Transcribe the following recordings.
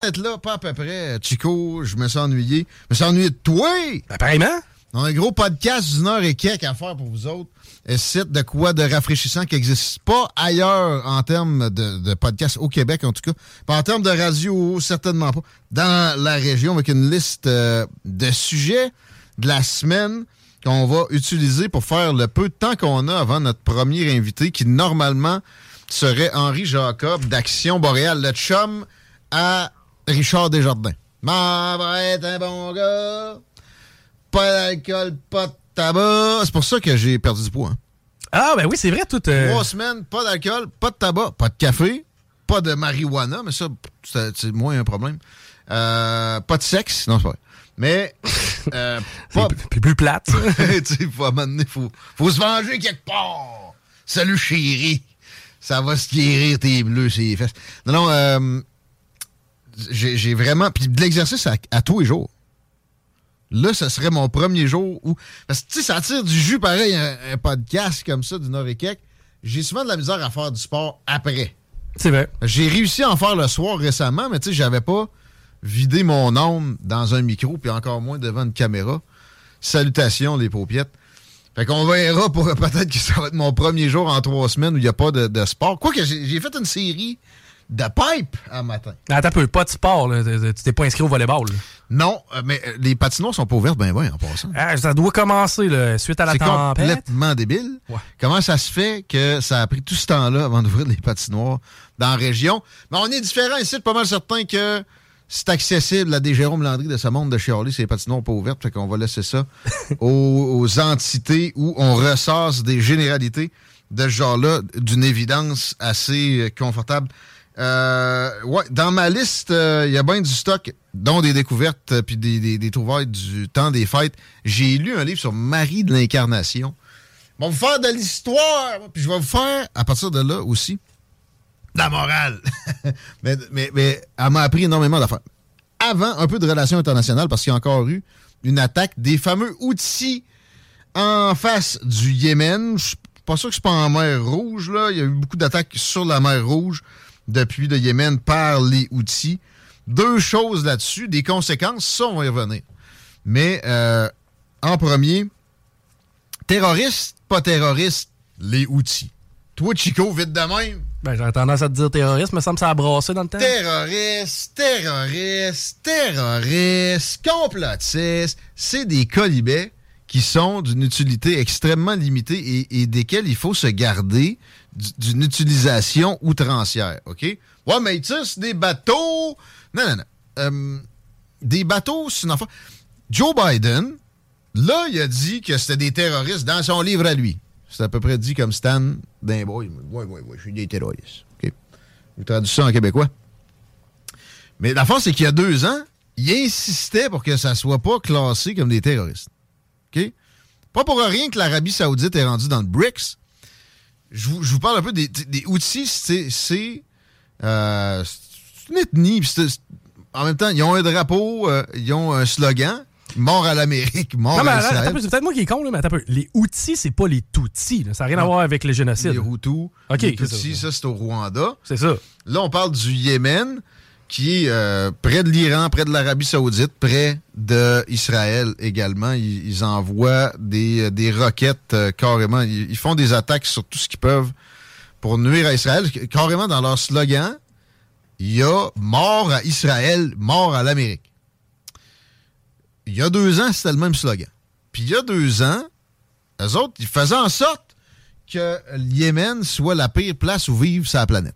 Être là, pas à peu près. Chico, je me suis ennuyé. Je me suis ennuyé de toi! Apparemment. On a un gros podcast d'une heure et quelques à faire pour vous autres. Un site de quoi de rafraîchissant qui n'existe pas ailleurs en termes de, de podcast au Québec, en tout cas. Pas en termes de radio, certainement pas. Dans la région, avec une liste euh, de sujets de la semaine qu'on va utiliser pour faire le peu de temps qu'on a avant notre premier invité, qui normalement serait Henri Jacob d'Action Boréale, le chum à Richard Desjardins. M'en va être un bon gars. Pas d'alcool, pas de tabac. C'est pour ça que j'ai perdu du poids. hein. Ah, ben oui, c'est vrai, tout. euh, Trois semaines, pas d'alcool, pas de tabac, pas de café, pas de marijuana, mais ça, c'est moins un problème. Euh, pas de sexe, non, c'est pas vrai. Mais, euh, pas. Puis plus plate. tu sais, faut, donné, faut, faut se venger quelque part. Salut, chérie. Ça va se guérir tes bleus, ses fesses. Non, non, euh, j'ai vraiment. Puis de l'exercice à, à tous les jours. Là, ce serait mon premier jour où. Parce que, tu sais, ça tire du jus pareil, un, un podcast comme ça, d'une heure et quelques. J'ai souvent de la misère à faire du sport après. C'est vrai. J'ai réussi à en faire le soir récemment, mais tu sais, j'avais pas vidé mon âme dans un micro, puis encore moins devant une caméra. Salutations, les paupiettes. Fait qu'on verra pour peut-être que ça va être mon premier jour en trois semaines où il n'y a pas de, de sport. Quoique, j'ai fait une série de pipe un matin. Attends peu, pas de sport, là. Tu t'es pas inscrit au volleyball. là. Non, euh, mais euh, les patinoires sont pas ouvertes ben ben en passant. Ah, ça doit commencer, là, suite à la C'est tempête. complètement débile. Comment ça se fait que ça a pris tout ce temps-là avant d'ouvrir les patinoires dans la région? Mais on est différent ici, pas mal certain que c'est accessible à des Jérôme Landry de ce monde de Chialis, c'est les patinoires pas ouvertes, fait qu'on va laisser ça aux, aux entités où on ressasse des généralités de ce genre-là d'une évidence assez euh, confortable. Euh, ouais, dans ma liste, euh, il y a bien du stock, dont des découvertes euh, puis des, des, des trouvailles du temps des fêtes. J'ai lu un livre sur Marie de l'Incarnation. Je vais vous faire de l'histoire, puis je vais vous faire, à partir de là aussi, de la morale. mais, mais, mais elle m'a appris énormément d'affaires. Avant, un peu de relations internationales, parce qu'il y a encore eu une attaque des fameux outils en face du Yémen. Je suis pas sûr que c'est pas en mer Rouge, là. Il y a eu beaucoup d'attaques sur la mer Rouge depuis le Yémen par les outils. Deux choses là-dessus, des conséquences, ça, on va y revenir. Mais euh, en premier, terroriste, pas terroriste, les outils. Toi, Chico, vite de même. Ben, j'aurais tendance à te dire terroriste, me semble ça a brassé dans le temps. Terroriste, terroriste, terroriste, complotiste, c'est des colibets qui sont d'une utilité extrêmement limitée et, et desquels il faut se garder d'une utilisation outrancière, OK? Ouais, mais tu sais, des bateaux... Non, non, non. Euh, des bateaux, c'est une affaire... Joe Biden, là, il a dit que c'était des terroristes dans son livre à lui. C'est à peu près dit comme Stan d'un boy. Oui, oui, oui, je suis des terroristes. OK? Vous traduisez ça en québécois. Mais la force, c'est qu'il y a deux ans, il insistait pour que ça soit pas classé comme des terroristes. OK? Pas pour rien que l'Arabie Saoudite est rendue dans le BRICS. Je vous, je vous parle un peu des, des outils. C'est euh, une ethnie. en même temps, ils ont un drapeau, euh, ils ont un slogan. Mort à l'Amérique, mort Non, mais à attends, attends un Israël. peu, c'est peut-être moi qui est con, là, mais attends un peu. Les outils, c'est pas les Tutsis. là. Ça n'a rien à voir avec le génocide. Les Hutus. Les Tutsis, ça. ça, c'est au Rwanda. C'est ça. Là, on parle du Yémen, qui est euh, près de l'Iran, près de l'Arabie Saoudite, près d'Israël également. Ils, envoient des, euh, roquettes euh, carrément. Ils, font des attaques sur tout ce qu'ils peuvent pour nuire à Israël. Carrément, dans leur slogan, il y a mort à Israël, mort à l'Amérique. Il y a deux ans, c'était le même slogan. Puis il y a deux ans, eux autres, ils faisaient en sorte que le Yémen soit la pire place où vivre sa planète.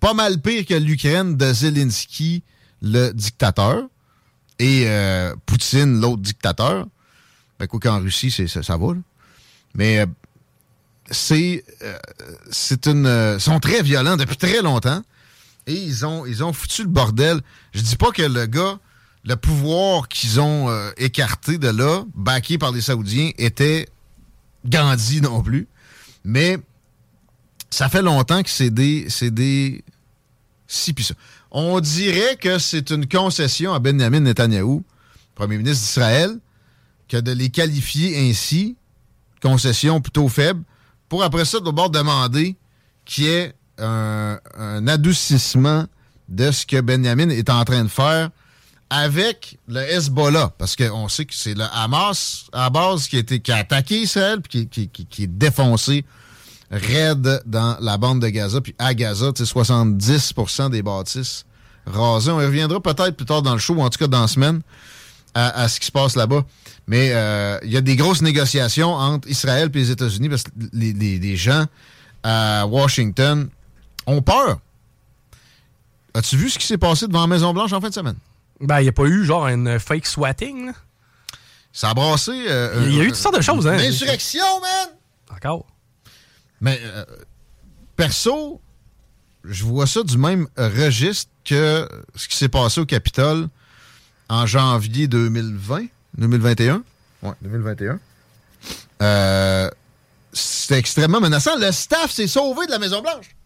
Pas mal pire que l'Ukraine de Zelensky, le dictateur, et euh, Poutine, l'autre dictateur. Ben, quoi qu'en Russie, c'est, ça, ça va. Là. Mais euh, c'est, euh, c'est une. Sont très violents depuis très longtemps. Et ils ont, ils ont foutu le bordel. Je dis pas que le gars, le pouvoir qu'ils ont écarté de là, baqué par les Saoudiens, était Gandhi non plus. Mais ça fait longtemps que c'est des. C'est des. Si, puis ça. On dirait que c'est une concession à Benjamin Netanyahou, premier ministre d'Israël, que de les qualifier ainsi, concession plutôt faible, pour après ça, d'abord demander qu'il y ait un, un, adoucissement de ce que Benjamin est en train de faire avec le Hezbollah, parce qu'on sait que c'est le Hamas à base qui a, qui attaqué Israël, puis qui, qui, qui, est défoncé raide dans la bande de Gaza, puis à Gaza, 70% des bâtisses rasées. On y reviendra peut-être plus tard dans le show, ou en tout cas dans la semaine, à, à ce qui se passe là-bas. Mais euh, il y a des grosses négociations entre Israël et les États-Unis parce que les, les, les, gens à Washington ont peur. As-tu vu ce qui s'est passé devant la Maison-Blanche en fin de semaine? Ben, il n'y a pas eu genre une fake swatting. Là? Ça a brassé. Euh, il y a eu toutes sortes de choses, hein? Une insurrection, man! Encore. Mais euh, perso, je vois ça du même registre que ce qui s'est passé au Capitole en janvier 2020, 2021. Ouais, 2021. Euh, C'était extrêmement menaçant. Le staff s'est sauvé de la Maison-Blanche.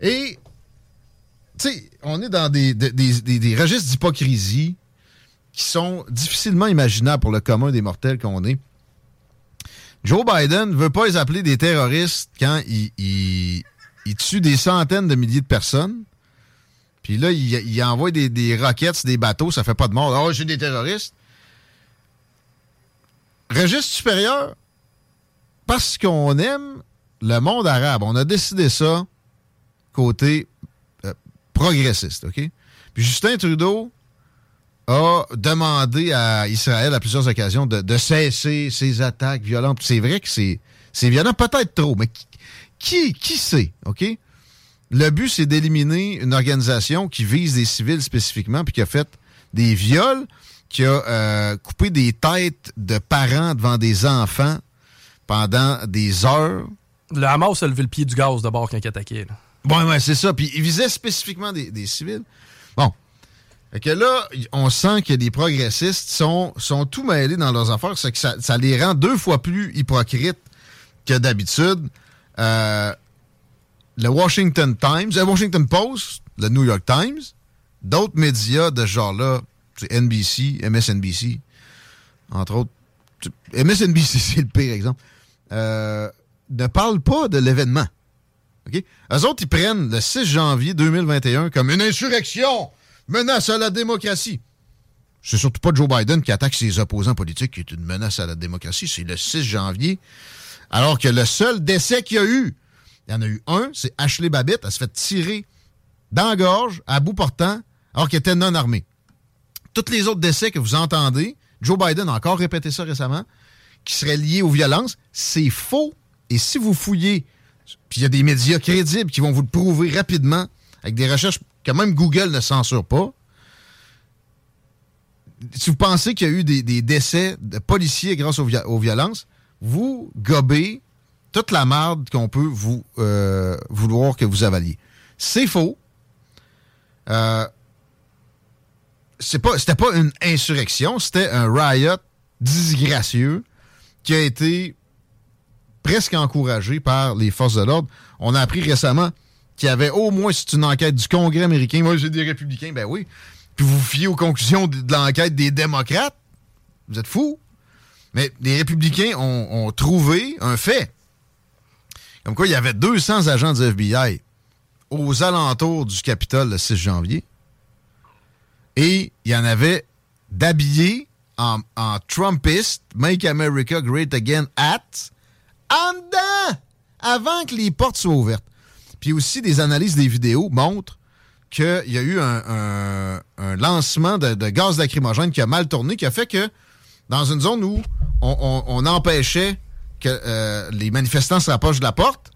Et, tu sais, on est dans des, des, des, des registres d'hypocrisie qui sont difficilement imaginables pour le commun des mortels qu'on est. Joe Biden ne veut pas les appeler des terroristes quand il, tue des centaines de milliers de personnes. Puis là, il, envoie des, des, roquettes, des bateaux, ça fait pas de mort. Oh, j'ai des terroristes. Registre supérieur, parce qu'on aime le monde arabe. On a décidé ça côté euh, progressiste, OK? Puis Justin Trudeau a demandé à Israël à plusieurs occasions de, de cesser ses attaques violentes. C'est vrai que c'est, c'est violent, peut-être trop, mais qui, qui, qui sait, OK? Le but, c'est d'éliminer une organisation qui vise des civils spécifiquement, puis qui a fait des viols, qui a euh, coupé des têtes de parents devant des enfants pendant des heures. Le Hamas a levé le pied du gaz d'abord quand il attaquait. Là. Ouais, ouais, c'est ça. Puis il visait spécifiquement des, des civils. Bon, fait que là, on sent que les progressistes sont, sont tout mêlés dans leurs affaires. C'est que ça, ça, les rend deux fois plus hypocrites que d'habitude. Euh, le Washington Times, le Washington Post, le New York Times, d'autres médias de ce genre-là, NBC, MSNBC, entre autres. MSNBC, c'est le pire exemple. Euh, ne parlent pas de l'événement. OK? Eux autres, ils prennent le 6 janvier 2021 comme une insurrection menace à la démocratie. C'est surtout pas Joe Biden qui attaque ses opposants politiques qui est une menace à la démocratie. C'est le 6 janvier. Alors que le seul décès qu'il y a eu, il y en a eu un, c'est Ashley Babbitt. Elle se fait tirer dans la gorge, à bout portant, alors qu'elle était non armée. Tous les autres décès que vous entendez, Joe Biden a encore répété ça récemment, qui seraient liés aux violences, c'est faux. Et si vous fouillez, puis il y a des médias crédibles qui vont vous le prouver rapidement, avec des recherches que même Google ne censure pas. Si vous pensez qu'il y a eu des, des, décès de policiers grâce aux, aux, violences, vous gobez toute la merde qu'on peut vous euh, vouloir que vous avaliez. C'est faux. Euh, c'était pas une insurrection, c'était un riot disgracieux qui a été presque encouragé par les forces de l'ordre. On a appris récemment qu'il y avait au moins, c'est une enquête du Congrès américain, moi j'ai des républicains, ben oui, puis vous fiez aux conclusions de, l'enquête des démocrates, vous êtes fous. Mais les républicains ont, trouvé un fait. Comme quoi, il y avait 200 agents du FBI aux alentours du Capitole le 6 janvier. Et il y en avait d'habillés en, en Trumpiste, Make America Great Again at, en dedans, avant que les portes soient ouvertes. Puis aussi, des analyses des vidéos montrent qu'il y a eu un, lancement de, gaz lacrymogène qui a mal tourné, qui a fait que dans une zone où on, empêchait que euh, les manifestants se rapprochent de la porte,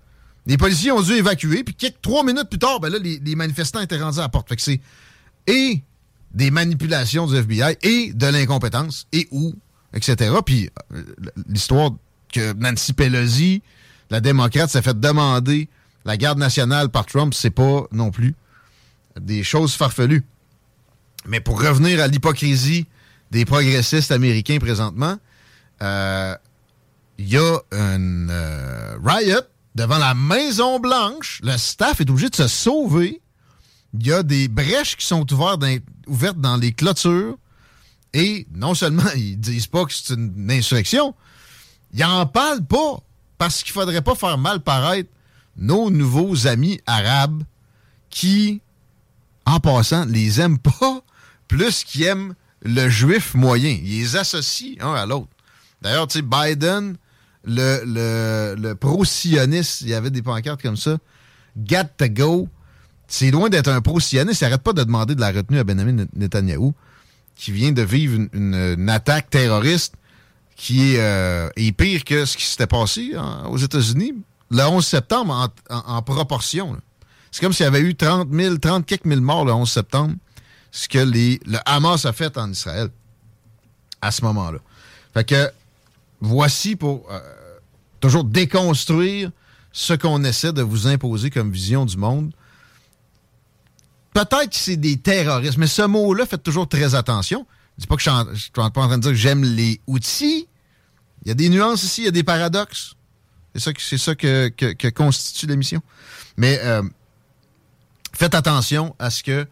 les policiers ont dû évacuer, puis quelques trois minutes plus tard, ben là, les, manifestants étaient rendus à la porte. Fait que c'est et des manipulations du FBI et de l'incompétence et où, etc. Puis euh, l'histoire que Nancy Pelosi, la démocrate, s'est fait demander la garde nationale par Trump, c'est pas non plus des choses farfelues. Mais pour revenir à l'hypocrisie des progressistes américains présentement, euh, il y a un euh, riot devant la Maison Blanche. Le staff est obligé de se sauver. Il y a des brèches qui sont ouvertes dans, ouvertes dans les clôtures. Et non seulement ils disent pas que c'est une insurrection, ils en parlent pas parce qu'il faudrait pas faire mal paraître nos nouveaux amis arabes qui, en passant, les aiment pas plus qu'ils aiment le juif moyen. Ils les associent un à l'autre. D'ailleurs, Biden, le, le, pro-sioniste, il y avait des pancartes comme ça. Got to go. C'est loin d'être un pro-sioniste. Il n'arrête pas de demander de la retenue à Benjamin Netanyahu, qui vient de vivre une, attaque terroriste qui euh, est, pire que ce qui s'était passé aux États-Unis le 11 septembre en, proportion. C'est comme s'il y avait eu 30 000, 30 quelques mille morts le 11 septembre, ce que le Hamas a fait en Israël à ce moment-là. Fait que voici pour euh, toujours déconstruire ce qu'on essaie de vous imposer comme vision du monde. Peut-être que c'est des terroristes, mais ce mot-là, faites toujours très attention. Je dis pas que je suis, pas en train de dire que j'aime les outils. Il y a des nuances ici, il y a des paradoxes. C'est ça, que, constitue l'émission. Mais euh, faites attention à ce que.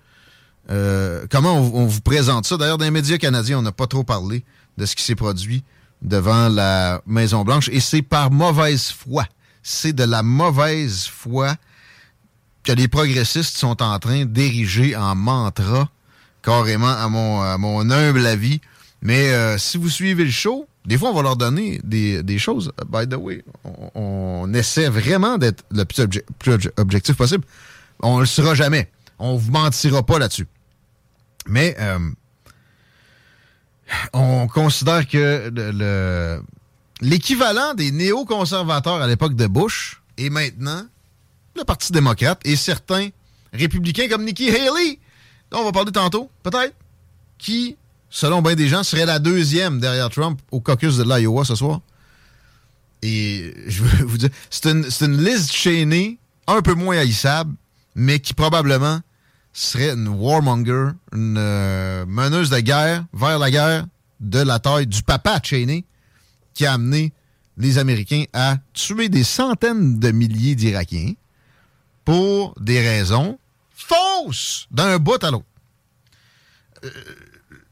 Euh, comment on, vous présente ça. D'ailleurs, dans les médias canadiens, on n'a pas trop parlé de ce qui s'est produit devant la Maison-Blanche. Et c'est par mauvaise foi. C'est de la mauvaise foi que les progressistes sont en train d'ériger en mantra, carrément à mon, humble avis. Mais euh, si vous suivez le show, des fois, on va leur donner des, choses. By the way, on, essaie vraiment d'être le plus, objectif possible. On ne le sera jamais. On vous mentira pas là-dessus. Mais euh, on considère que le, l'équivalent des néoconservateurs à l'époque de Bush est maintenant le Parti démocrate et certains républicains comme Nikki Haley, dont on va parler tantôt, peut-être, qui selon bien des gens, serait la deuxième derrière Trump au caucus de l'Iowa ce soir. Et je veux vous dire, c'est une, liste chaînée un peu moins haïssable, mais qui probablement serait une warmonger, une euh, meneuse de guerre vers la guerre de la taille du papa Cheney qui a amené les Américains à tuer des centaines de milliers d'Irakiens pour des raisons fausses d'un bout à l'autre. Euh,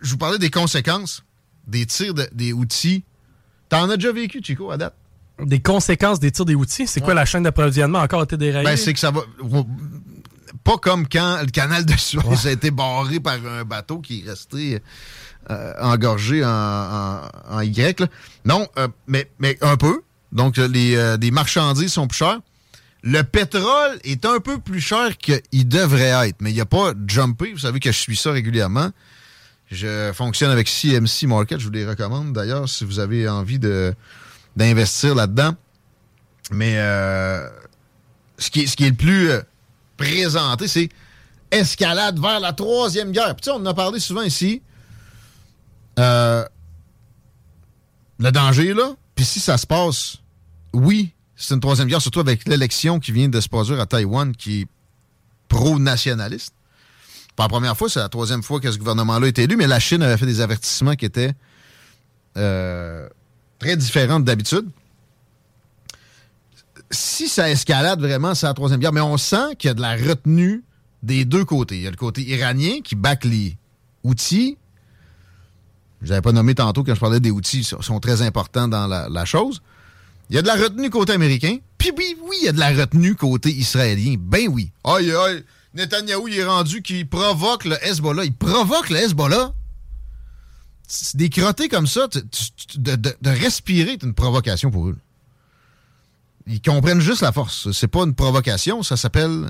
je vous parlais des conséquences des tirs des outils. T'en as déjà vécu, Chico, à date? Des conséquences des tirs des outils? C'est quoi la chaîne d'approvisionnement encore été déraillée? Ben, c'est que ça va. Pas comme quand le canal de Suez a été barré par un bateau qui est resté euh, engorgé en, Y. Non, euh, mais, mais un peu. Donc, les, euh, les marchandises sont plus chères. Le pétrole est un peu plus cher qu'il devrait être, mais il n'y a pas jumpé. Vous savez que je suis ça régulièrement. Je fonctionne avec CMC Market. Je vous les recommande d'ailleurs si vous avez envie de, d'investir là-dedans. Mais euh, ce, qui ce qui est le plus euh, présenté, c'est escalade vers la troisième guerre. Puis, on en a parlé souvent ici. Euh, le danger là. Puis si ça se passe, oui, c'est une troisième guerre, surtout avec l'élection qui vient de se produire à Taïwan, qui est pro-nationaliste. La première fois, c'est la troisième fois que ce gouvernement-là est élu, mais la Chine avait fait des avertissements qui étaient euh, très différents d'habitude. Si ça escalade vraiment, c'est la troisième guerre, mais on sent qu'il y a de la retenue des deux côtés. Il y a le côté iranien qui back les outils. Je n'avais pas nommé tantôt quand je parlais des outils, ils sont très importants dans la, la chose. Il y a de la retenue côté américain. Puis oui, oui, il y a de la retenue côté israélien. Ben oui. Aïe, aïe. Netanyahou, il est rendu qu'il provoque le Hezbollah. Il provoque le Hezbollah? Des crottés comme ça, de, respirer est une provocation pour eux. Ils comprennent juste la force. C'est pas une provocation, ça s'appelle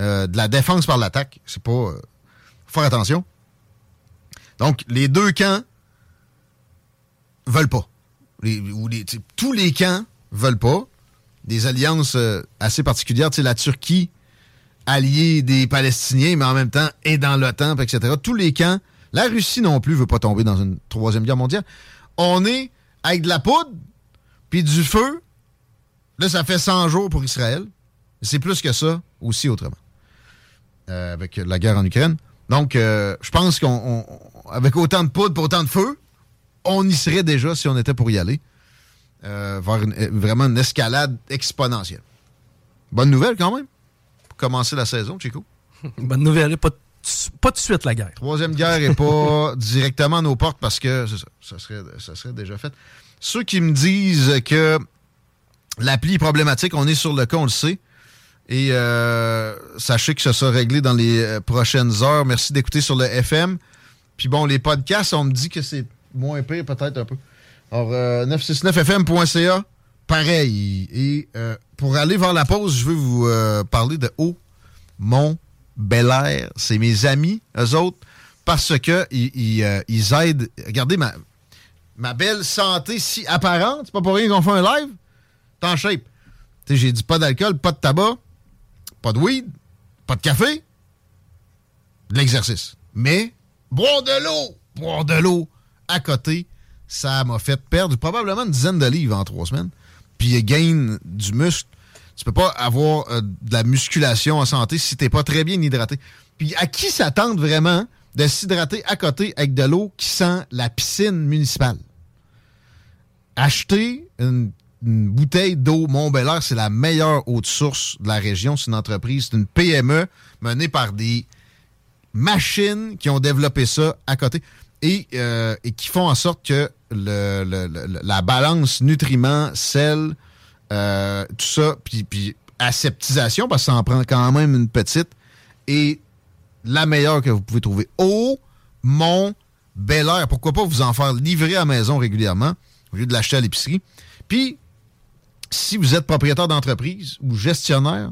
euh, de la défense par l'attaque. C'est pas. Euh, faire attention. Donc, les deux camps veulent pas. ou tous les camps veulent pas. Des alliances euh, assez particulières. la Turquie, alliée des Palestiniens, mais en même temps est dans l'OTAN, etc. Tous les camps. La Russie non plus veut pas tomber dans une troisième guerre mondiale. On est avec de la poudre, puis du feu. Là, ça fait 100 jours pour Israël. C'est plus que ça aussi autrement. Euh, avec la guerre en Ukraine. Donc, euh, je pense qu'avec autant de poudre pour autant de feu, on y serait déjà si on était pour y aller. Euh, vers vraiment une escalade exponentielle. Bonne nouvelle quand même. Commencer la saison, Chico? Bonne nouvelle. Pas, pas de suite la guerre. Troisième guerre n'est pas directement à nos portes parce que ça, ça, serait, ça serait déjà fait. Ceux qui me disent que l'appli est problématique, on est sur le cas, on le sait. Et euh, sachez que ça sera réglé dans les euh, prochaines heures. Merci d'écouter sur le FM. Puis bon, les podcasts, on me dit que c'est moins pire, peut-être un peu. Alors, 969fm.ca, euh, pareil. Et pour aller vers la pause, je veux vous parler de Haut Mont Bel Air. C'est mes amis, eux autres, parce que ils, aident. Regardez ma, ma belle santé si apparente. C'est pas pour rien qu'on fait un live. T'es en shape. J'ai dit pas d'alcool, pas de tabac pas de weed, pas de café, de l'exercice. Mais boire de l'eau, boire de l'eau à côté, ça m'a fait perdre probablement une dizaine de livres en trois semaines. Puis gain du muscle. Tu peux pas avoir euh, de la musculation en santé si t'es pas très bien hydraté. Puis à qui s'attendre vraiment de s'hydrater à côté avec de l'eau qui sent la piscine municipale? Acheter une bouteille d'eau Mont-Belair, c'est la meilleure eau de source de la région. C'est une entreprise, c'est une PME menée par des machines qui ont développé ça à côté et, euh, qui font en sorte que la balance nutriments, sel, euh, tout ça, puis, aseptisation, parce que ça en prend quand même une petite, est la meilleure que vous pouvez trouver. Eau Mont Bel Air. Pourquoi pas vous en faire livrer à la maison régulièrement au lieu de l'acheter à l'épicerie. Puis, si vous êtes propriétaire d'entreprise ou gestionnaire,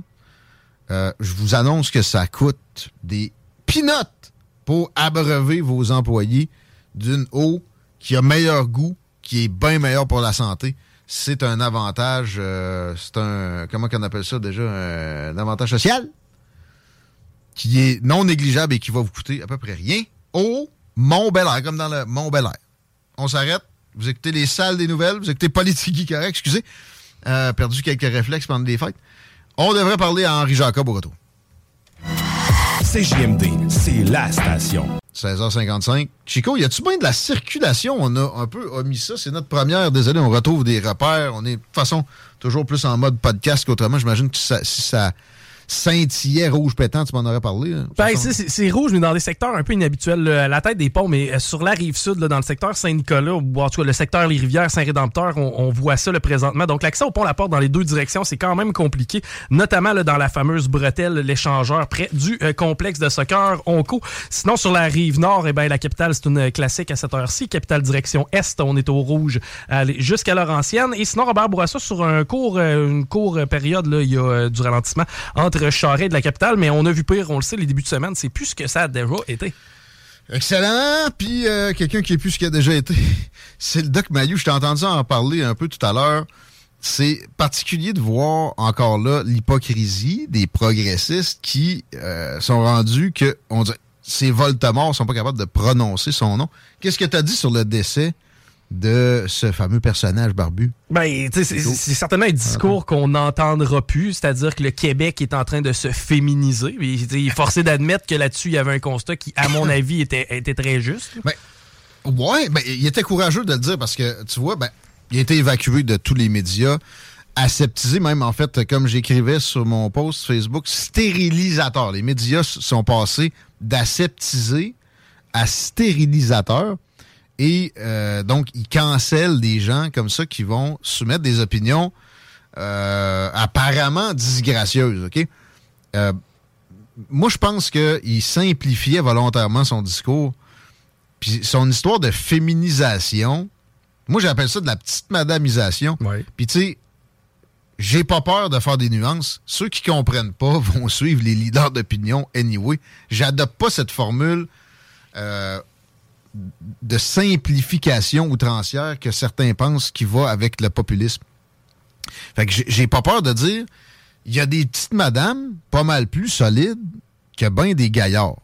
euh, je vous annonce que ça coûte des pinottes pour abreuver vos employés d'une eau qui a meilleur goût, qui est bien meilleur pour la santé. C'est un avantage, euh, c'est un, comment qu'on appelle ça déjà, un, avantage social qui est non négligeable et qui va vous coûter à peu près rien. Au Mont Bel Air, comme dans le Mont Bel Air. On s'arrête. Vous écoutez les salles des nouvelles, vous écoutez Politique correct, excusez. Euh, perdu quelques réflexes pendant les fêtes. On devrait parler à Henri Jacob au retour. CJMD, c'est la station. 16h55. Chico, y a-tu bien de la circulation? On a un peu omis ça. C'est notre première. Désolé, on retrouve des repères. On est de toute façon toujours plus en mode podcast qu'autrement. J'imagine que si ça scintillait rouge pétant, tu m'en aurais parlé. Ben, c'est rouge, mais dans des secteurs un peu inhabituels. à la tête des ponts, mais euh, sur la rive sud, dans le secteur Saint-Nicolas, ou en tout cas le secteur Les Rivières, Saint-Rédempteur, on, voit ça présentement. Donc l'accès au pont La Porte dans les deux directions, c'est quand même compliqué, notamment dans la fameuse bretelle, l'échangeur, près du euh, complexe de soccer Onco. Sinon, sur la rive nord, eh ben, la capitale, c'est une classique à cette heure-ci. Capitale direction est, on est au rouge jusqu'à l'heure ancienne. Et sinon, Robert Bourassa, sur un court, euh, une courte période, là, il y a du ralentissement entre De la capitale, mais on a vu pire, on le sait, les débuts de semaine, c'est plus ce que ça a déjà été. Excellent. Puis euh, quelqu'un qui est plus ce qui a déjà été, c'est le Doc Mayou. Je t'ai entendu en parler un peu tout à l'heure. C'est particulier de voir encore là l'hypocrisie des progressistes qui euh, sont rendus que on dit ces Voldemort sont pas capables de prononcer son nom. Qu'est-ce que tu as dit sur le décès de ce fameux personnage barbu? Ben, c'est certainement un discours qu'on n'entendra plus, c'est-à-dire que le Québec est en train de se féminiser. Il est forcé d'admettre que là-dessus, il y avait un constat qui, à mon avis, était, était très juste. Ben, ouais, ben, il était courageux de le dire parce que, tu vois, ben, il a été évacué de tous les médias, aseptisé même, en fait, comme j'écrivais sur mon post Facebook, stérilisateur. Les médias sont passés d'aseptiser à stérilisateur. Et euh, donc, ils cancellent des gens comme ça qui vont soumettre des opinions euh, apparemment disgracieuses, OK? Euh, moi, je pense qu'il simplifiait volontairement son discours. Puis son histoire de féminisation, moi, j'appelle ça de la petite madamisation. Puis tu sais, j'ai pas peur de faire des nuances. Ceux qui comprennent pas vont suivre les leaders d'opinion anyway. J'adopte pas cette formule euh, de simplification outrancière que certains pensent qui va avec le populisme. Fait que j'ai pas peur de dire, il y a des petites madames pas mal plus solides que bien des gaillards.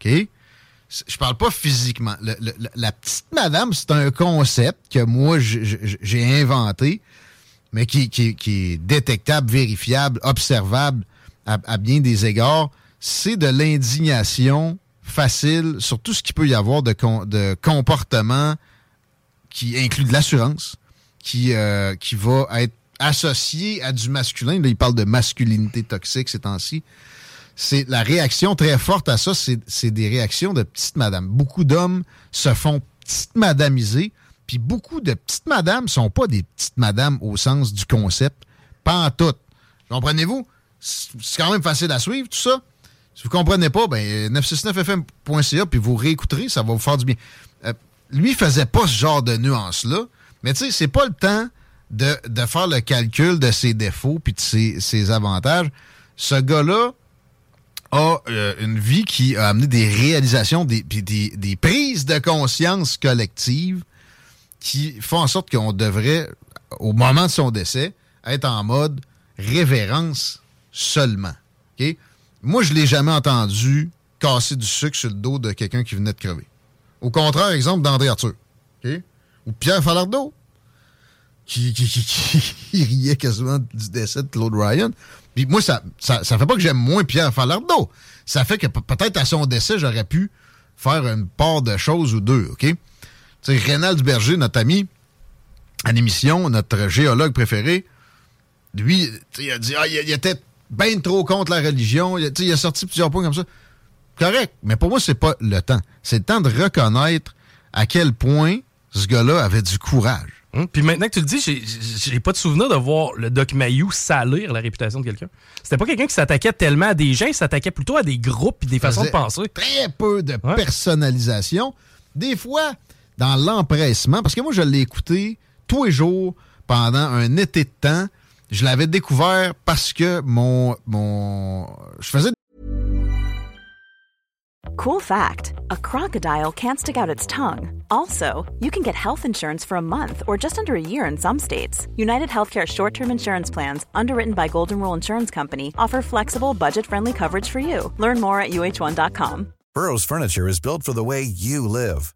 OK? Je parle pas physiquement. la petite madame, c'est un concept que moi, j'ai inventé, mais qui, est détectable, vérifiable, observable à, bien des égards. C'est de l'indignation facile sur tout ce qu'il peut y avoir de, de comportement qui inclut de l'assurance, qui, euh, qui va être associé à du masculin. Là, il parle de masculinité toxique ces temps-ci c'est la réaction très forte à ça, c'est des réactions de petites madames. Beaucoup d'hommes se font petites madamiser, puis beaucoup de petites madames sont pas des petites madames au sens du concept, pas en tout. Comprenez-vous? C'est quand même facile à suivre, tout ça. Si vous comprenez pas, ben 969fm.ca, puis vous réécouterez, ça va vous faire du bien. Euh, lui, faisait pas ce genre de nuances-là, mais tu sais, c'est pas le temps de, faire le calcul de ses défauts puis de ses, ses avantages. Ce gars-là, a euh, une vie qui a amené des réalisations, des, des, prises de conscience collectives qui font en sorte qu'on devrait, au moment de son décès, être en mode révérence seulement. Moi, je ne l'ai jamais entendu casser du sucre sur le dos de quelqu'un qui venait de crever. Au contraire, exemple d'André Arthur. Ou Pierre Falardeau, qui, qui, qui, riait quasiment du décès de Claude Ryan. Puis moi, ça, ça, fait pas que j'aime moins Pierre Falardeau. Ça fait que peut-être à son décès, j'aurais pu faire une part de choses ou deux, OK? Tu sais, Rénal Berger, notre ami, à l'émission, notre géologue préféré, lui, il a dit, ah, il, était bien trop contre la religion. Il, il a sorti plusieurs points comme ça. Correct, mais pour moi, c'est pas le temps. C'est le temps de reconnaître à quel point ce gars-là avait du courage. Hum, puis maintenant que tu le dis, j'ai pas de souvenir de voir le Doc Mayou salir la réputation de quelqu'un. C'était pas quelqu'un qui s'attaquait tellement à des gens, il s'attaquait plutôt à des groupes et des façons de penser. Très peu de personnalisation. Des fois, dans l'empressement, parce que moi, je l'ai écouté tous les jours pendant un été de temps. Je l'avais découvert parce que mon, mon, je faisais Cool fact a crocodile can't stick out its tongue. Also, you can get health insurance for a month or just under a year in some states. United Healthcare short term insurance plans, underwritten by Golden Rule Insurance Company, offer flexible, budget friendly coverage for you. Learn more at uh1.com. Burrow's Furniture is built for the way you live.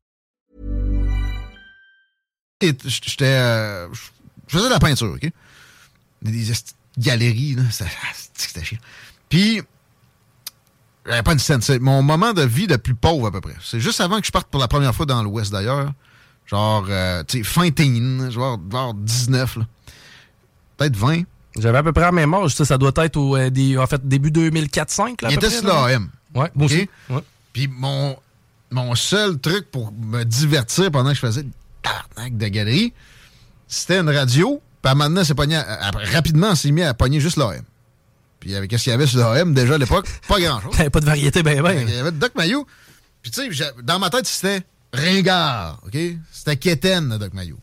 J'étais... Euh, je faisais de la peinture, OK? Des galeries, là, c'était chiant. Puis... J'avais pas une scène. C'est mon moment de vie le plus pauvre à peu près. C'est juste avant que je parte pour la première fois dans l'Ouest d'ailleurs. Genre, euh, tu sais, fin teen, genre, genre 19, Peut-être 20. J'avais à peu près la même âge. Ça, ça doit être au euh, en fait, début 2004-5. Il était sur l'AM. Ouais, moi aussi. Puis mon, mon seul truc pour me divertir pendant que je faisais de galerie, c'était une radio. Puis maintenant, c'est pogné rapidement, on s'est mis à pogner juste l'AM. Puis avec ce qu'il y avait sur l'OM déjà à l'époque, pas grand-chose. T'avais pas de variété, ben ben. Il y avait Doc Mayou. Puis tu sais, dans ma tête, c'était ringard, OK? C'était quétaine, Doc Mayou.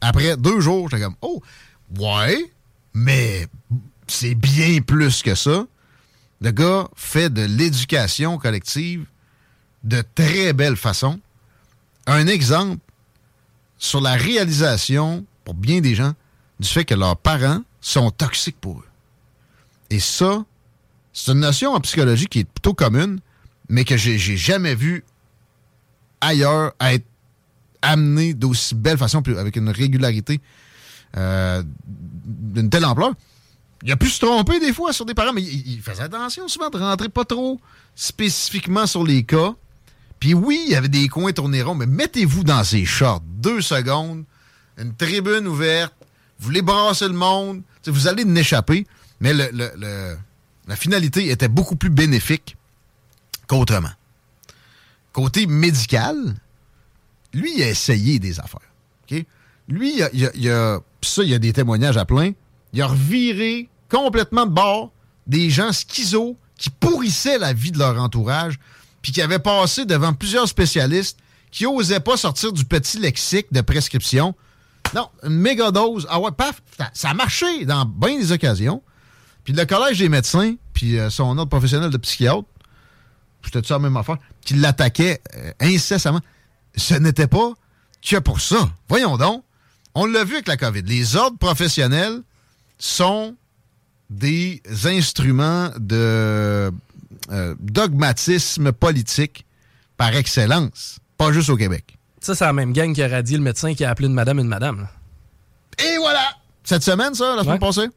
Après deux jours, j'étais comme, oh, ouais, mais c'est bien plus que ça. Le gars fait de l'éducation collective de très belle façon. Un exemple sur la réalisation, pour bien des gens, du fait que leurs parents sont toxiques pour eux. Et ça, c'est une notion en psychologie qui est plutôt commune, mais que j'ai jamais vu ailleurs être amené d'aussi belle façon, avec une régularité euh, d'une telle ampleur. Il a pu se tromper des fois sur des parents, mais il, faisait attention souvent de rentrer pas trop spécifiquement sur les cas. Puis oui, il y avait des coins tournés ronds, mais mettez-vous dans ces shorts deux secondes, une tribune ouverte, vous voulez brasser le monde, vous allez en échapper. Mais la finalité était beaucoup plus bénéfique qu'autrement. Côté médical, lui, il a essayé des affaires. Lui, il a, ça, il y a des témoignages à plein. Il a reviré complètement de bord des gens schizos qui pourrissaient la vie de leur entourage, puis qui avaient passé devant plusieurs spécialistes qui n'osaient pas sortir du petit lexique de prescription. Non, une méga dose. Ah ouais, paf, ça- ça a marché dans bien des occasions. Puis le Collège des médecins, puis euh, son autre professionnel de psychiatre, c'était ça la même affaire, qui l'attaquait euh, incessamment. Ce n'était pas que pour ça. Voyons donc. On l'a vu avec la COVID. Les ordres professionnels sont des instruments de euh, dogmatisme politique par excellence. Pas juste au Québec. Ça, c'est la même gang qui a radié le médecin qui a appelé une madame une madame. là. Et voilà! Cette semaine, ça, la semaine Ouais. passée?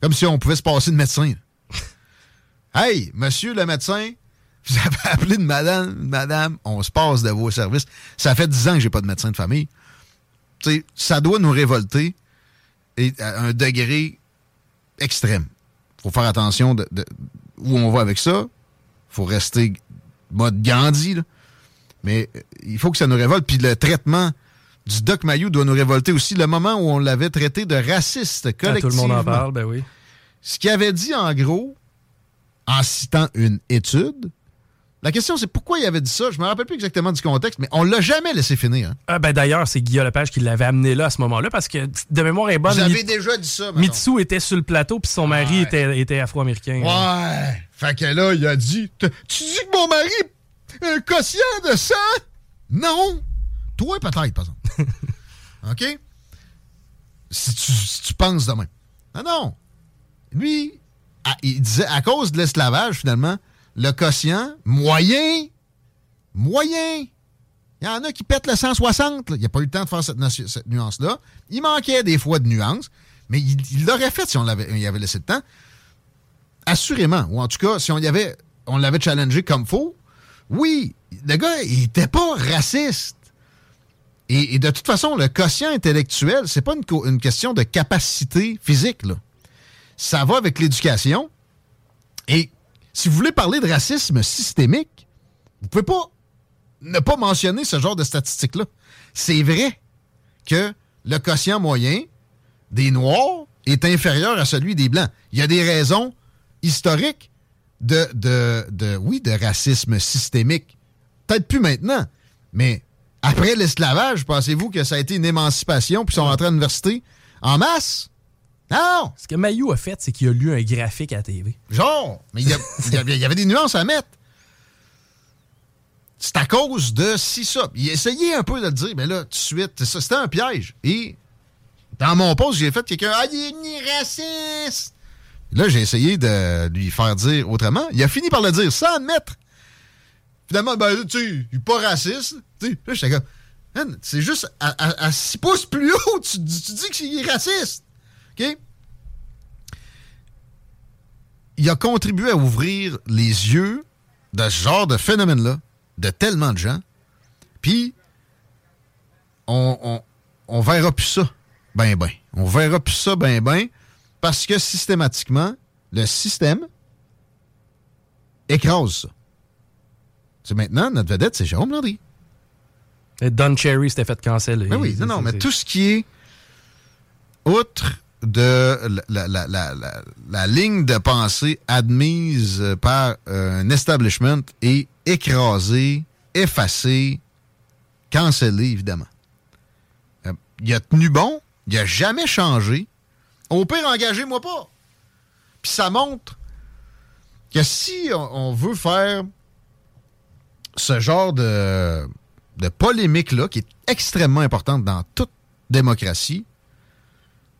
Comme si on pouvait se passer de médecin. hey, monsieur le médecin, vous avez appelé de madame, madame, on se passe de vos services. Ça fait 10 ans que j'ai pas de médecin de famille. Ça doit nous révolter et à un degré extrême. faut faire attention de, de où on va avec ça. Faut rester mode Gandhi, là. Mais euh, il faut que ça nous révolte. Puis le traitement du Doc Mayou doit nous révolter aussi. Le moment où on l'avait traité de raciste Ah, collectivement. tout le monde en parle, ben oui. Ce qu'il avait dit en gros, en citant une étude, la question c'est pourquoi il avait dit ça? Je me rappelle plus exactement du contexte, mais on l'a jamais laissé finir. hein. Ah, ben d'ailleurs, c'est Guillaume Lepage qui l'avait amené là à ce moment-là parce que de mémoire est bonne. Vous avez déjà dit ça, mettons. Mitsu était sur le plateau puis son mari Ouais. était, était afro-américain. Ouais. Fait que là, il a dit Tu dis que mon mari est un quotient de sang Non. Toi, peut-être, par exemple. OK? Si tu, si tu penses de même. Non, non. Lui, à- il disait à cause de l'esclavage, finalement, le quotient moyen, moyen. Il y en a qui pètent le 160. là. Il n'y a pas eu le temps de faire cette, cette nuance-là. Il manquait des fois de nuances, mais il l'aurait fait si on l'avait, il avait laissé le temps. Assurément. Ou en tout cas, si on y avait, on l'avait challengé comme faux, oui, le gars, il était pas raciste. Et, de toute façon, le quotient intellectuel, c'est pas une, question de capacité physique. Ça va avec l'éducation. Et si vous voulez parler de racisme systémique, vous pouvez pas ne pas mentionner ce genre de statistiques-là. C'est vrai que le quotient moyen des Noirs est inférieur à celui des Blancs. Il y a des raisons historiques de oui, de racisme systémique. Peut-être plus maintenant, mais après l'esclavage, pensez-vous que ça a été une émancipation puis ils sont rentrés à l'université en masse? Non! Ce que Mayou a fait, c'est qu'il a lu un graphique à la TV. Genre, mais il y, a- il y avait, il y avait des nuances à mettre. C'est à cause de si ça. Il essayait un peu de le dire, mais là, tout de suite, c'était un piège. Et dans mon poste, j'ai fait quelqu'un Ah, il est ni raciste! Là, j'ai essayé de lui faire dire autrement. Il a fini par le dire sans admettre. Finalement, ben, tu sais, il est pas raciste. Tu sais, là, j'étais comme, c'est juste à, à, à six pouces plus haut, tu, dis- tu dis qu'il est raciste. OK? il a contribué à ouvrir les yeux de ce genre de phénomène-là, de tellement de gens. Puis, on, on, on verra plus ça, ben ben. On verra plus ça, ben ben, parce que systématiquement, le système écrase ça. C'est maintenant, notre vedette, c'est Jérôme Landry. Et Don Cherry s'était fait canceller. Ben oui, non, non, mais tout ce qui est outre de la, ligne de pensée admise par un establishment est écrasé, effacé, cancellé, évidemment. Euh, il a tenu bon, il a jamais changé. Au pire, engagez-moi pas. Puis ça montre que si on, on veut faire ce genre de, de polémique-là, qui est extrêmement importante dans toute démocratie,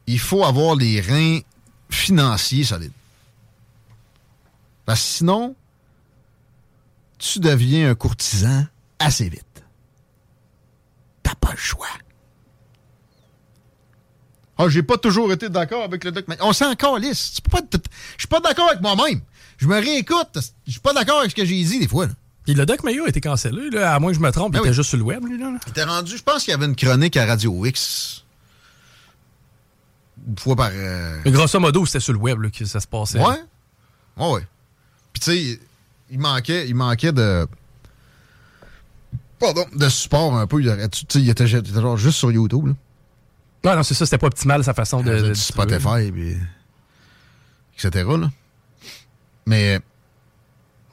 il faut avoir les reins financiers solides. Parce que sinon, tu deviens un courtisan assez vite. T'as pas le choix. Ah, j'ai pas toujours été d'accord avec le doc. mais On s'en calisse. Tu peux pas Je suis pas d'accord avec moi-même. Je me réécoute. Je suis pas d'accord avec ce que j'ai dit des fois. là. Puis le Doc Mayo a été cancellé, là, à moins que je me trompe, Ben il était juste sur le web, lui. Là. Il était rendu, je pense qu'il y avait une chronique à Radio X. Une fois par. euh, Mais grosso modo, c'était sur le web là, que ça se passait. Ouais. Oh, ouais. Puis tu sais, il manquait, il manquait de. Pardon, de support un peu. Il, il, était, il était genre juste sur YouTube. Là. Non, non, c'est ça, c'était pas optimal sa façon de. de Spotify, puis. etc. Là. Mais.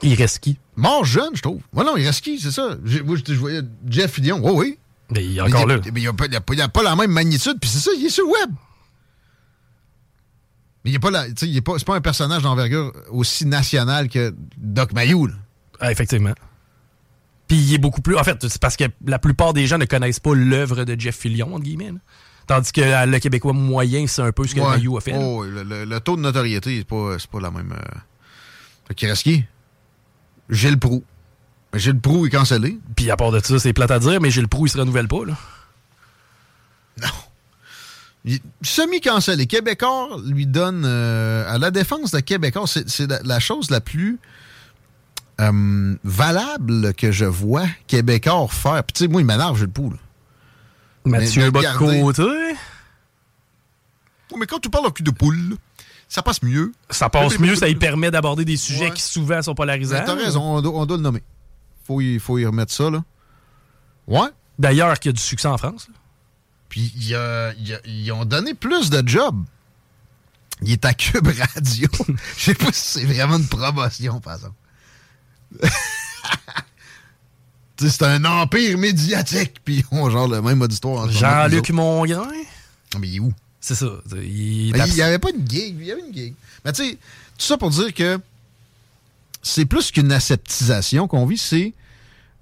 Il reste qui? Mort jeune, je trouve. Ouais, non, il reste qui, c'est ça? Moi, je, voyais Jeff Fillion. Oh, oui. Mais il est encore là. Mais il n'a pas, la même magnitude, puis c'est ça, il est sur le web. Mais il n'est pas, là, il est pas, c'est pas un personnage d'envergure aussi national que Doc Mayou. Ah, effectivement. Puis il est beaucoup plus. En fait, c'est parce que la plupart des gens ne connaissent pas l'œuvre de Jeff Fillion, entre guillemets. Tandis que euh, le Québécois moyen, c'est un peu ce que Mayou a fait. Oh, le, taux de notoriété, c'est pas, pas la même. Euh... Fait qu'il reste qui? Gilles Proux. Gilles Proux est cancellé. Puis à part de ça, c'est plate à dire, mais Gilles Proux, il se renouvelle pas, là. Non. Semi-cancellé. Québécois lui donne. Euh, à la défense de Québécois, c'est la, chose la plus euh, valable que je vois Québécois faire. Puis tu sais, moi, il m'énerve, Gilles Proux. Là. Mathieu Bocoté. mais quand tu parles en cul de poule, ça passe mieux. Ça passe mieux, ça lui permet d'aborder des sujets qui souvent sont polarisants. T'as raison, on doit, le nommer. Faut y, faut y remettre ça, là. Ouais. D'ailleurs, qu'il y a du succès en France. Puis ils ont donné plus de jobs. Il est à Cube Radio. Je sais pas si c'est vraiment une promotion, par exemple. c'est un empire médiatique, puis on genre le même auditoire. Jean-Luc Mongrain? Mais il est où? C'est ça. Il n'y avait pas une gig, il y avait une gig. Mais tu sais, tout ça pour dire que c'est plus qu'une aseptisation qu'on vit, c'est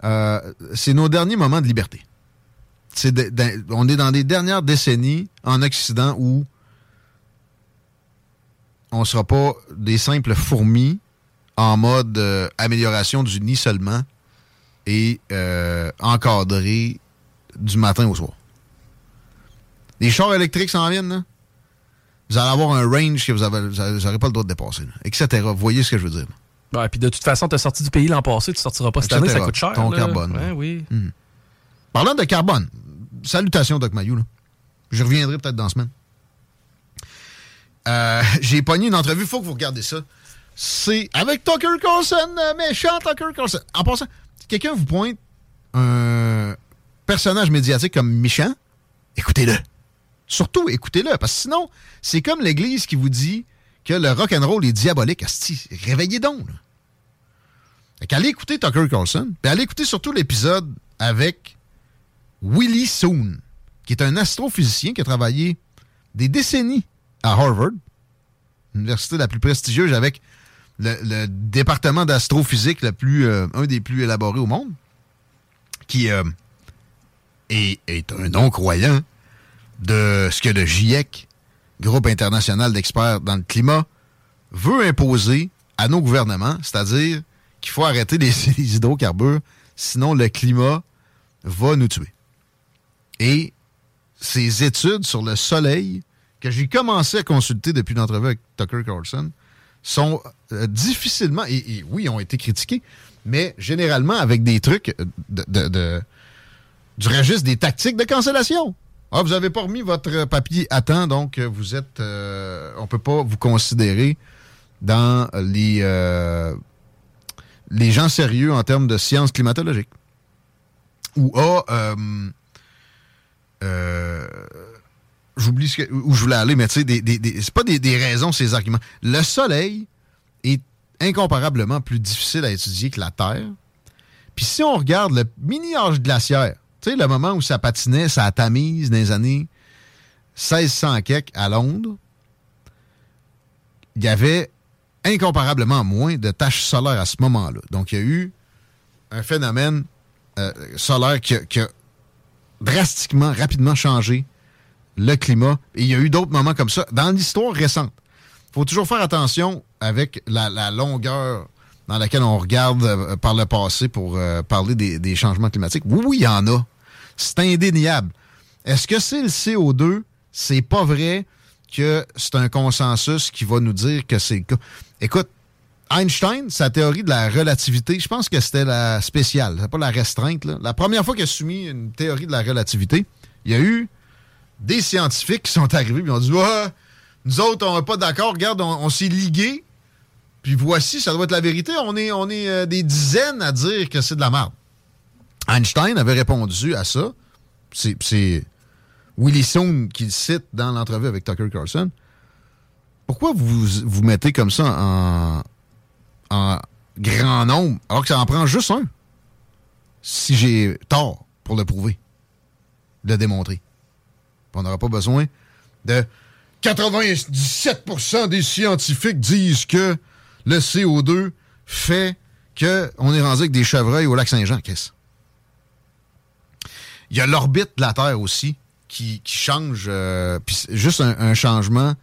euh, nos derniers moments de liberté. On est dans les dernières décennies en Occident où on ne sera pas des simples fourmis en mode euh, amélioration du nid seulement, et euh, encadré du matin au soir. Les chars électriques s'en viennent, là. Vous allez avoir un range que vous n'aurez pas le droit de dépasser, etc. Vous voyez ce que je veux dire? Ouais, puis de toute façon, tu as sorti du pays l'an passé, tu sortiras pas cette année, ça coûte cher. Ton carbone. oui. Hmm. Parlant de carbone, salutations, Doc Mayou. Là. Je reviendrai peut-être dans la semaine. Euh, j'ai pogné une entrevue, il faut que vous regardez ça. C'est avec Tucker Carlson, euh, méchant Tucker Carlson. En passant, quelqu'un vous pointe un personnage médiatique comme méchant, écoutez-le. Surtout, écoutez-le, parce que sinon, c'est comme l'Église qui vous dit que le rock and roll est diabolique. Asti, réveillez donc. allez écouter Tucker Carlson, puis allez écouter surtout l'épisode avec Willie Soon, qui est un astrophysicien qui a travaillé des décennies à Harvard, l'université la plus prestigieuse avec le, département d'astrophysique le plus, euh, un des plus élaborés au monde, qui euh, est, un non-croyant de ce que le GIEC, groupe international d'experts dans le climat, veut imposer à nos gouvernements, c'est-à-dire qu'il faut arrêter les, hydrocarbures, sinon le climat va nous tuer. Et ces études sur le soleil, que j'ai commencé à consulter depuis l'entrevue avec Tucker Carlson, sont euh, difficilement, et, oui, ont été critiqués, mais généralement avec des trucs de, du registre des tactiques de cancellation. Ah, vous n'avez pas remis votre papier à temps, donc vous êtes. Euh, on peut pas vous considérer dans les, euh, les gens sérieux en termes de sciences climatologiques. Ou ah, j'oublie où je voulais aller, mais tu sais, c'est pas des, raisons, ces arguments. Le Soleil est incomparablement plus difficile à étudier que la Terre. Puis si on regarde le mini-âge glaciaire, tu sais, le moment où ça patinait, ça tamise dans les années 1600 quelques à Londres, il y avait incomparablement moins de taches solaires à ce moment-là. Donc, il y a eu un phénomène euh, solaire qui qui a drastiquement, rapidement changé le climat. Et il y a eu d'autres moments comme ça dans l'histoire récente. Il faut toujours faire attention avec la, longueur dans laquelle on regarde euh, par le passé pour euh, parler des, changements climatiques. Oui, oui, il y en a. C'est indéniable. Est-ce que c'est le CO2? C'est pas vrai que c'est un consensus qui va nous dire que c'est le cas. Écoute, Einstein, sa théorie de la relativité, je pense que c'était la spéciale, pas la restreinte. La première fois qu'il a soumis une théorie de la relativité, il y a eu des scientifiques qui sont arrivés et ont dit nous autres, on n'est pas d'accord, regarde, on, s'est ligués Puis voici, ça doit être la vérité. On est, on est euh, des dizaines à dire que c'est de la merde. Einstein avait répondu à ça. C'est Willie Soon qui le cite dans l'entrevue avec Tucker Carlson. Pourquoi vous vous mettez comme ça en, en grand nombre alors que ça en prend juste un? Si j'ai tort pour le prouver, le démontrer. On n'aura pas besoin de 97% des scientifiques disent que le CO2 fait qu'on est rendu avec des chevreuils au lac Saint-Jean, Chris. Il y a l'orbite de la Terre aussi qui, change. Euh, juste un, changement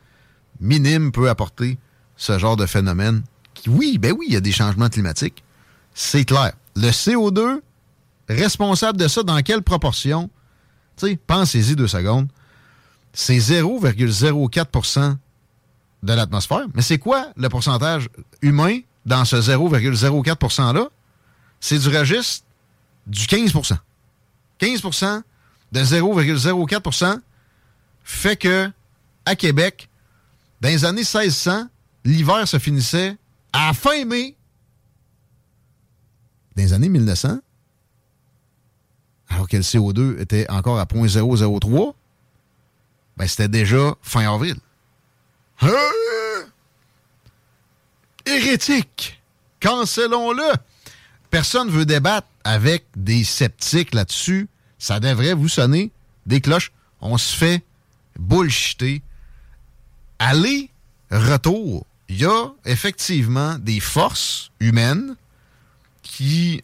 minime peut apporter ce genre de phénomène. Oui, ben oui, il y a des changements climatiques. C'est clair. Le CO2, responsable de ça, dans quelle proportion? Tu pensez-y deux secondes. C'est 0,04% de l'atmosphère. Mais c'est quoi le pourcentage humain dans ce 0,04 %-là? C'est du registre du 15% 15% de 0,04% fait que, à Québec, dans les années 1600, l'hiver se finissait à fin mai. Dans les années 1900, alors que le CO2 était encore à 0.003, ben c'était déjà fin avril. Hein? Hérétique! Cancellons-le! Personne ne veut débattre avec des sceptiques là-dessus. Ça devrait vous sonner des cloches. On se fait bullshiter. Aller, retour. Il y a effectivement des forces humaines qui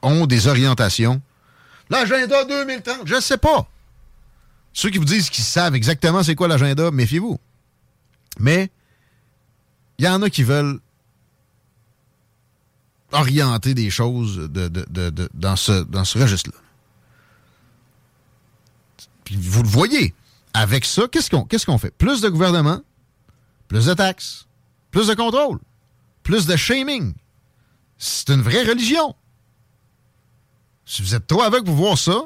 ont des orientations. L'agenda 2030, je ne sais pas. Ceux qui vous disent qu'ils savent exactement c'est quoi l'agenda, méfiez-vous. Mais il y en a qui veulent orienter des choses dans ce, registre-là. Puis vous le voyez. Avec ça, qu'est-ce qu'on fait? Plus de gouvernement, plus de taxes, plus de contrôle, plus de shaming. C'est une vraie religion. Si vous êtes trop avec pour voir ça,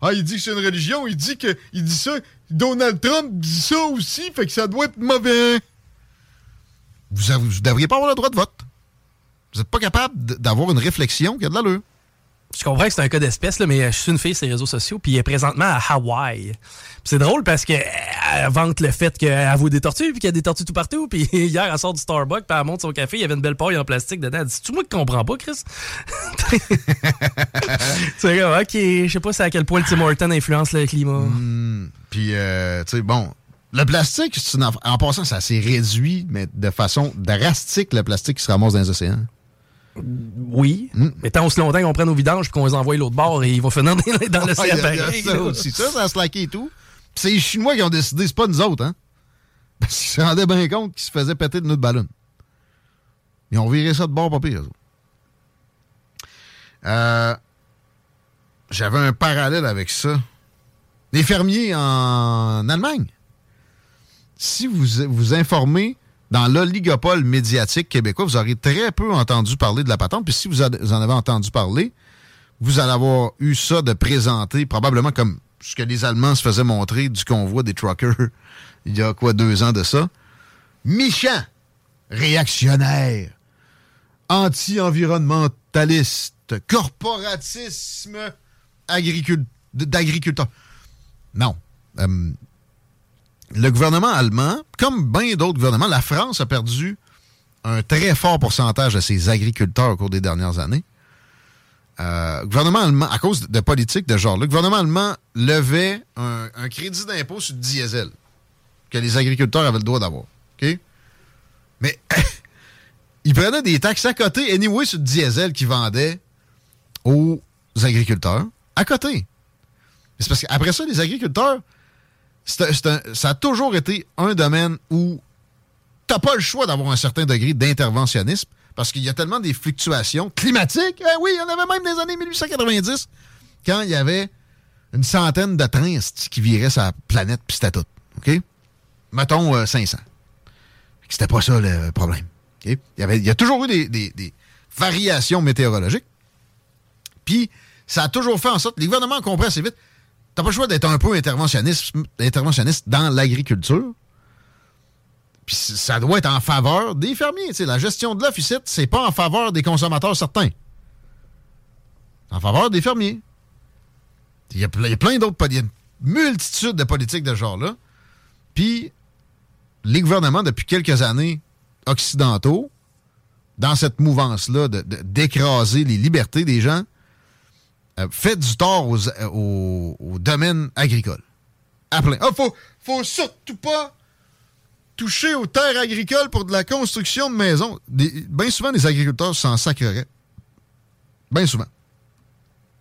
ah, il dit que c'est une religion, il dit que il dit ça. Donald Trump dit ça aussi, fait que ça doit être mauvais. Vous ne devriez pas avoir le droit de vote. Vous n'êtes pas capable d'avoir une réflexion qui a de l'allure. Je comprends que c'est un cas d'espèce, mais je suis une fille sur les réseaux sociaux, puis elle est présentement à Hawaï. C'est drôle parce qu'elle vante le fait qu'elle vaut des tortues, puis qu'il y a des tortues tout partout. Puis hier, elle sort du Starbucks, puis elle monte son café, il y avait une belle paille en plastique dedans. Elle dit C'est-tu moi qui comprends pas, Chris? C'est comme, ok, je sais pas à quel point le Tim Horton influence le climat. Hmm, puis, euh, tu sais, bon, le plastique, en passant, ça s'est réduit, mais de façon drastique, le plastique qui se ramasse dans les océans. Oui. Hmm. Mais tant aussi longtemps qu'on prenne nos vidanges et qu'on les envoie l'autre bord et ils vont finir dans pareil. Ça, aussi. ça, ça a slacké et tout. c'est les Chinois qui ont décidé, c'est pas nous autres, hein? Parce qu'ils se rendaient bien compte qu'ils se faisaient péter de notre ballon. Ils ont viré ça de bord, pas pire. Euh, J'avais un parallèle avec ça. Les fermiers en Allemagne. Si vous vous informez dans l'oligopole médiatique québécois, vous aurez très peu entendu parler de la patente. Puis si vous, en avez entendu parler, vous allez avoir eu ça de présenter, probablement comme ce que les Allemands se faisaient montrer du convoi des truckers il y a quoi, deux ans de ça. Méchant, réactionnaire, anti-environnementaliste, corporatisme d'agriculteur. Non. Euh, le gouvernement allemand, comme bien d'autres gouvernements, la France a perdu un très fort pourcentage de ses agriculteurs au cours des dernières années. Euh, gouvernement allemand, à cause de politiques de genre, le gouvernement allemand levait un, crédit d'impôt sur le diesel que les agriculteurs avaient le droit d'avoir. Mais ils prenaient des taxes à côté, anyway, sur le diesel qu'ils vendaient aux agriculteurs. À côté. C'est parce qu'après ça, les agriculteurs ça a toujours été un domaine où t'as pas le choix d'avoir un certain degré d'interventionnisme parce qu'il y a tellement des fluctuations climatiques. Eh oui, il y en avait même les années 1890 quand il y avait une centaine de trains qui viraient sa planète puis c'était tout. OK? Mettons 500. Euh, c'était pas ça le problème. Il, y a toujours eu des, des variations météorologiques. Puis, ça a toujours fait en sorte, les gouvernements compris assez vite, T'as pas le choix d'être un peu interventionniste, dans l'agriculture. Puis ça doit être en faveur des fermiers. la gestion de l'offre ici, c'est pas en faveur des consommateurs certains. En faveur des fermiers. Il y a, plein d'autres... Il y a une multitude de politiques de ce genre-là. Puis les gouvernements, depuis quelques années occidentaux, dans cette mouvance-là d'écraser les libertés des gens, fait du tort aux, au domaine agricole. À plein. Ah, faut, faut surtout pas toucher aux terres agricoles pour de la construction de maisons. Bien souvent, les agriculteurs s'en sacreraient. Bien souvent.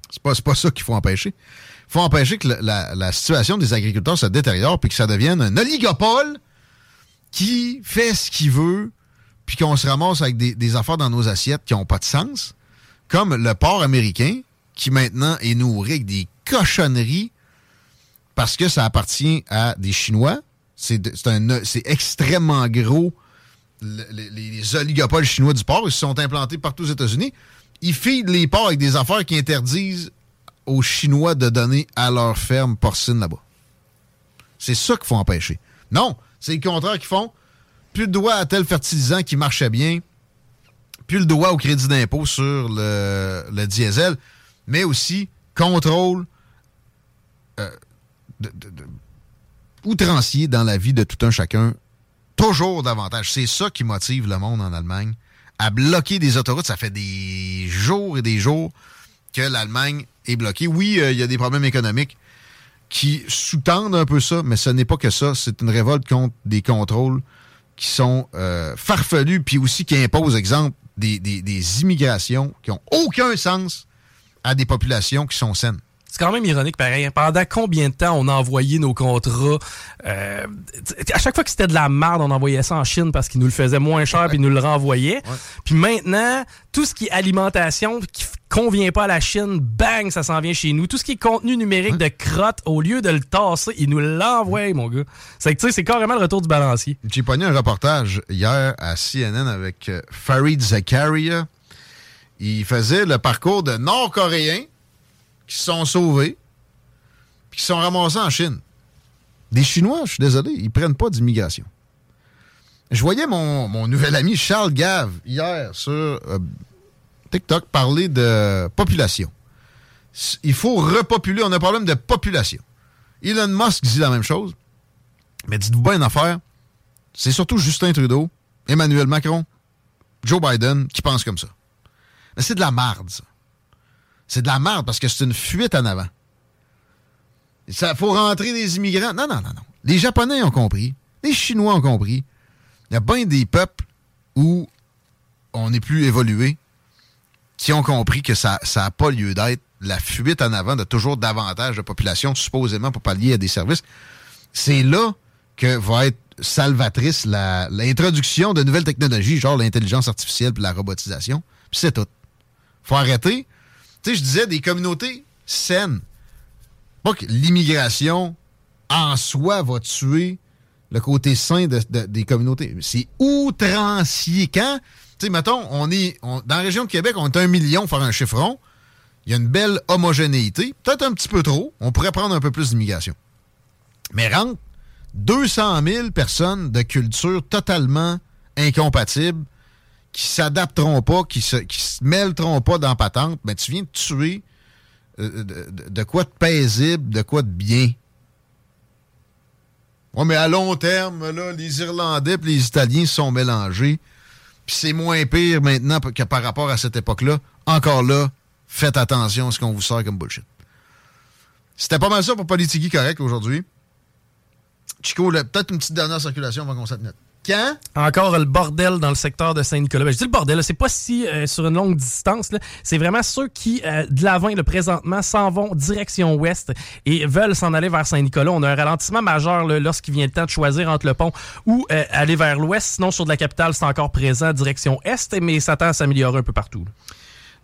C'est pas, pas ça qu'il faut empêcher. Il faut empêcher que la, la, situation des agriculteurs se détériore puis que ça devienne un oligopole qui fait ce qu'il veut puis qu'on se ramasse avec des, des, affaires dans nos assiettes qui n'ont pas de sens, comme le porc américain qui maintenant est nourri avec des cochonneries parce que ça appartient à des Chinois c'est extrêmement gros. les, oligopoles chinois du porc, ils se sont implantés partout aux États-Unis. Ils filent les porcs avec des affaires qui interdisent aux Chinois de donner à leur ferme porcine là-bas. C'est ça qu'il faut empêcher. Non, c'est le contraire qu'ils font. Plus le droit à tel fertilisant qui marchait bien, plus le droit au crédit d'impôt sur le, diesel, mais aussi contrôle euh, outrancier dans la vie de tout un chacun, toujours davantage. C'est ça qui motive le monde en Allemagne à bloquer des autoroutes. Ça fait des jours et des jours que l'Allemagne est bloquée. Oui, euh, il y a des problèmes économiques qui sous-tendent un peu ça, mais ce n'est pas que ça. C'est une révolte contre des contrôles qui sont euh, farfelus, puis aussi qui imposent, exemple, des, des immigrations qui n'ont aucun sens à des populations qui sont saines. C'est quand même ironique, pareil. Hein. Pendant combien de temps on a envoyé nos contrats? Euh, à chaque fois que c'était de la merde, on envoyait ça en Chine parce qu'ils nous le faisaient moins cher puis ils nous le renvoyaient. Puis maintenant, tout ce qui est alimentation qui convient pas à la Chine, bang, ça s'en vient chez nous. Tout ce qui est contenu numérique de crotte, au lieu de le tasser, ils nous l'envoient, mon gars. C'est que, tu sais, c'est carrément le retour du balancier. J'ai pogné un reportage hier à CNN avec euh, Farid Zakaria. Il faisait le parcours de Nord-Coréens qui se sont sauvés, puis qui sont ramassés en Chine. Des Chinois, je suis désolé, ils prennent pas d'immigration. Je voyais mon, nouvel ami Charles Gave hier sur euh, TikTok parler de population. Il faut repopuler, on a un problème de population. Elon Musk dit la même chose, mais dites-vous bien une affaire, c'est surtout Justin Trudeau, Emmanuel Macron, Joe Biden qui pensent comme ça. Mais c'est de la marde, ça. C'est de la merde parce que c'est une fuite en avant. Il faut rentrer des immigrants. Non, non, non, non. Les Japonais ont compris. Les Chinois ont compris. Il y a bien des peuples où on n'est plus évolué qui ont compris que ça n'a pas lieu d'être. La fuite en avant de toujours davantage de population, supposément pour pallier à des services. C'est là que va être salvatrice l'introduction de nouvelles technologies, genre l'intelligence artificielle et la robotisation. C'est tout. Faut arrêter tu sais, je disais des communautés saines. Pas que l'immigration en soi va tuer le côté sain des communautés. C'est outrancier. Quand, tu sais, mettons, on est dans la région de Québec, on est un million, faire un chiffron. Il y a une belle homogénéité. Peut-être un petit peu trop. On pourrait prendre un peu plus d'immigration. Mais rentre 200 000 personnes de culture totalement incompatibles qui s'adapteront pas, qui se, se mêleront pas dans patente, mais tu viens de tuer euh, de, quoi de paisible, de quoi de bien. Ouais, mais à long terme, là, les Irlandais et les Italiens sont mélangés. Puis c'est moins pire maintenant que par rapport à cette époque-là. Encore là, faites attention à ce qu'on vous sort comme bullshit. C'était pas mal ça pour Politigui correct aujourd'hui. Chico, peut-être une petite dernière circulation avant qu'on s'admette. Quand? Encore le bordel dans le secteur de Saint-Nicolas. Ben, je dis le bordel, c'est pas si euh, sur une longue distance. C'est vraiment ceux qui, euh, de l'avant, le présentement, s'en vont direction ouest et veulent s'en aller vers Saint-Nicolas. On a un ralentissement majeur lorsqu'il vient le temps de choisir entre le pont ou euh, aller vers l'ouest. Sinon, sur de la capitale, c'est encore présent direction est, mais ça tend à s'améliorer un peu partout.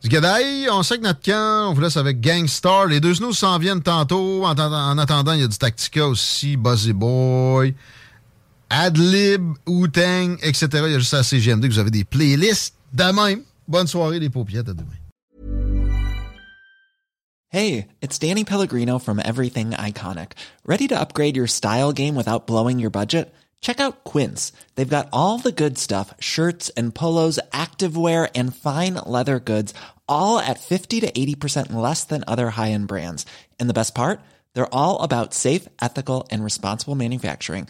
Du Gadaï, on sait que notre camp, on vous laisse avec Gangstar. Les deux snows s'en viennent tantôt. En, en attendant, il y a du Tactica aussi, Buzzy Boy. Adlib, Wu-Tang, etc. Il y a juste à CGMD que vous avez des playlists de même. Bonne soirée, les. À demain. Hey, it's Danny Pellegrino from Everything Iconic. Ready to upgrade your style game without blowing your budget? Check out Quince. They've got all the good stuff shirts and polos, activewear, and fine leather goods, all at 50 to 80% less than other high end brands. And the best part? They're all about safe, ethical, and responsible manufacturing.